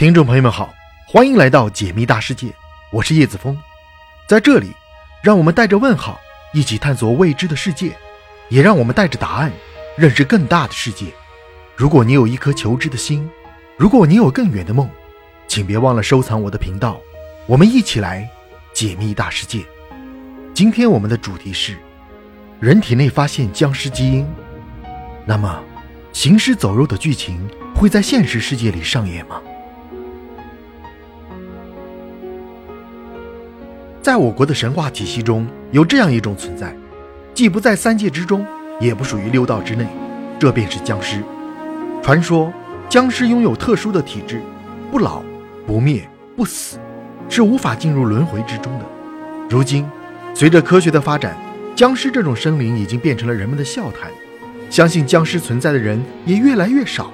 听众朋友们好，欢迎来到解密大世界，我是叶子峰，在这里，让我们带着问号一起探索未知的世界，也让我们带着答案认识更大的世界。如果你有一颗求知的心，如果你有更远的梦，请别忘了收藏我的频道，我们一起来解密大世界。今天我们的主题是人体内发现僵尸基因，那么行尸走肉的剧情会在现实世界里上演吗？在我国的神话体系中，有这样一种存在，既不在三界之中，也不属于六道之内，这便是僵尸。传说僵尸拥有特殊的体质，不老、不灭、不死，是无法进入轮回之中的。如今，随着科学的发展，僵尸这种生灵已经变成了人们的笑谈，相信僵尸存在的人也越来越少。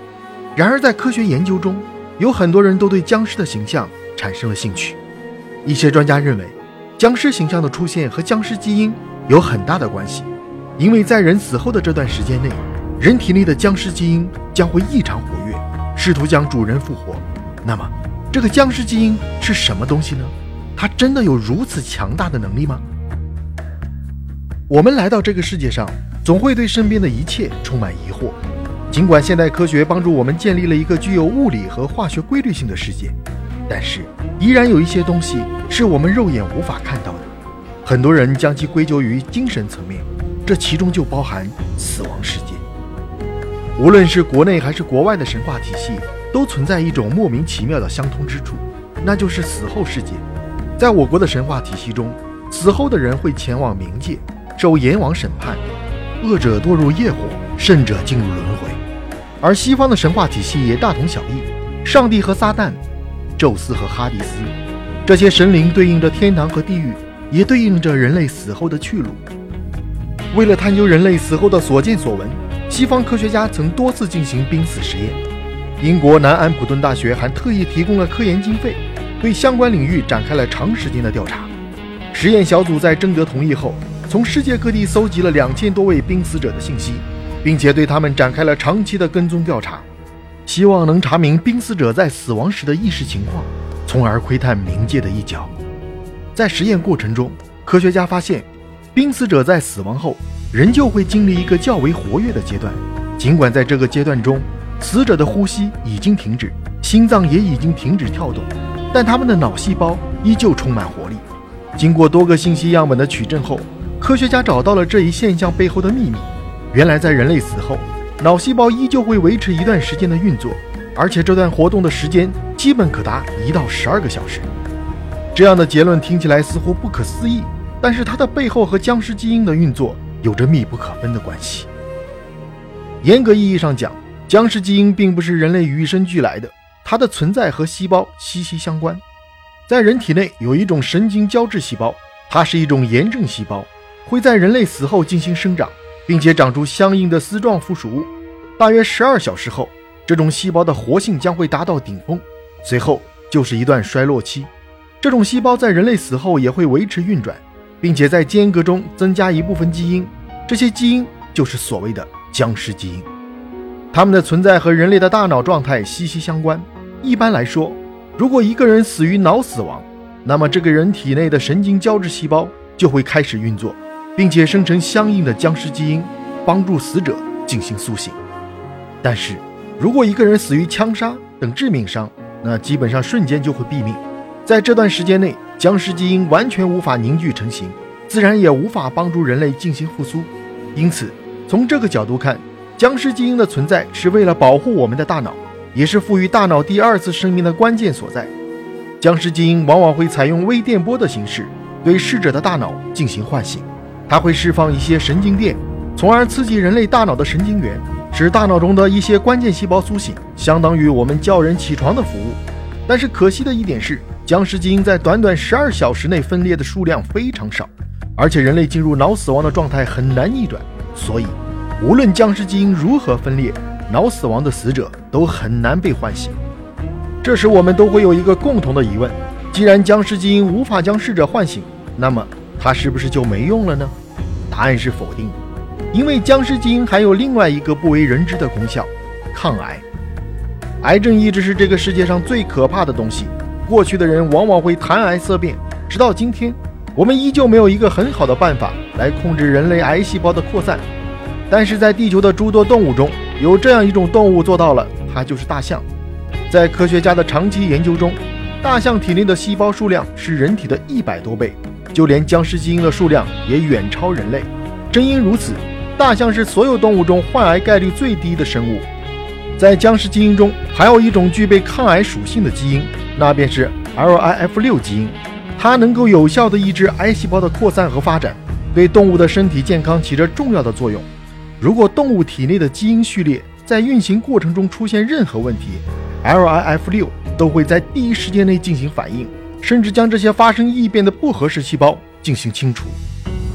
然而，在科学研究中，有很多人都对僵尸的形象产生了兴趣。一些专家认为。僵尸形象的出现和僵尸基因有很大的关系，因为在人死后的这段时间内，人体内的僵尸基因将会异常活跃，试图将主人复活。那么，这个僵尸基因是什么东西呢？它真的有如此强大的能力吗？我们来到这个世界上，总会对身边的一切充满疑惑。尽管现代科学帮助我们建立了一个具有物理和化学规律性的世界。但是，依然有一些东西是我们肉眼无法看到的。很多人将其归咎于精神层面，这其中就包含死亡世界。无论是国内还是国外的神话体系，都存在一种莫名其妙的相通之处，那就是死后世界。在我国的神话体系中，死后的人会前往冥界，受阎王审判，恶者堕入业火，圣者进入轮回。而西方的神话体系也大同小异，上帝和撒旦。宙斯和哈迪斯，这些神灵对应着天堂和地狱，也对应着人类死后的去路。为了探究人类死后的所见所闻，西方科学家曾多次进行濒死实验。英国南安普顿大学还特意提供了科研经费，对相关领域展开了长时间的调查。实验小组在征得同意后，从世界各地搜集了两千多位濒死者的信息，并且对他们展开了长期的跟踪调查。希望能查明濒死者在死亡时的意识情况，从而窥探冥界的一角。在实验过程中，科学家发现，濒死者在死亡后仍旧会经历一个较为活跃的阶段。尽管在这个阶段中，死者的呼吸已经停止，心脏也已经停止跳动，但他们的脑细胞依旧充满活力。经过多个信息样本的取证后，科学家找到了这一现象背后的秘密。原来，在人类死后，脑细胞依旧会维持一段时间的运作，而且这段活动的时间基本可达一到十二个小时。这样的结论听起来似乎不可思议，但是它的背后和僵尸基因的运作有着密不可分的关系。严格意义上讲，僵尸基因并不是人类与生俱来的，它的存在和细胞息息相关。在人体内有一种神经胶质细胞，它是一种炎症细胞，会在人类死后进行生长。并且长出相应的丝状附属物。大约十二小时后，这种细胞的活性将会达到顶峰，随后就是一段衰落期。这种细胞在人类死后也会维持运转，并且在间隔中增加一部分基因，这些基因就是所谓的僵尸基因。它们的存在和人类的大脑状态息息相关。一般来说，如果一个人死于脑死亡，那么这个人体内的神经胶质细胞就会开始运作。并且生成相应的僵尸基因，帮助死者进行苏醒。但是，如果一个人死于枪杀等致命伤，那基本上瞬间就会毙命。在这段时间内，僵尸基因完全无法凝聚成型，自然也无法帮助人类进行复苏。因此，从这个角度看，僵尸基因的存在是为了保护我们的大脑，也是赋予大脑第二次生命的关键所在。僵尸基因往往会采用微电波的形式，对逝者的大脑进行唤醒。它会释放一些神经电，从而刺激人类大脑的神经元，使大脑中的一些关键细胞苏醒，相当于我们叫人起床的服务。但是可惜的一点是，僵尸基因在短短十二小时内分裂的数量非常少，而且人类进入脑死亡的状态很难逆转，所以无论僵尸基因如何分裂，脑死亡的死者都很难被唤醒。这时我们都会有一个共同的疑问：既然僵尸基因无法将逝者唤醒，那么？它是不是就没用了呢？答案是否定的，因为僵尸基因还有另外一个不为人知的功效——抗癌。癌症一直是这个世界上最可怕的东西。过去的人往往会谈癌色变，直到今天，我们依旧没有一个很好的办法来控制人类癌细胞的扩散。但是在地球的诸多动物中，有这样一种动物做到了，它就是大象。在科学家的长期研究中，大象体内的细胞数量是人体的一百多倍，就连僵尸基因的数量也远超人类。正因如此，大象是所有动物中患癌概率最低的生物。在僵尸基因中，还有一种具备抗癌属性的基因。那便是 LIF6 基因，它能够有效地抑制癌细胞的扩散和发展，对动物的身体健康起着重要的作用。如果动物体内的基因序列在运行过程中出现任何问题，LIF6 都会在第一时间内进行反应，甚至将这些发生异变的不合适细胞进行清除。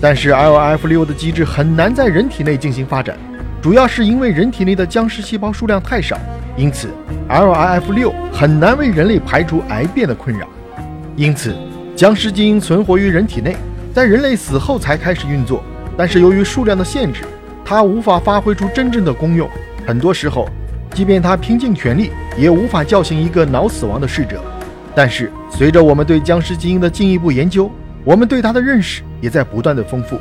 但是 LIF6 的机制很难在人体内进行发展，主要是因为人体内的僵尸细胞数量太少。因此，LIF6 很难为人类排除癌变的困扰。因此，僵尸基因存活于人体内，在人类死后才开始运作。但是由于数量的限制，它无法发挥出真正的功用。很多时候，即便它拼尽全力，也无法叫醒一个脑死亡的逝者。但是，随着我们对僵尸基因的进一步研究，我们对它的认识也在不断的丰富。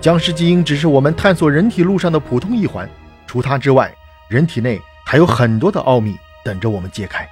僵尸基因只是我们探索人体路上的普通一环，除它之外，人体内。还有很多的奥秘等着我们揭开。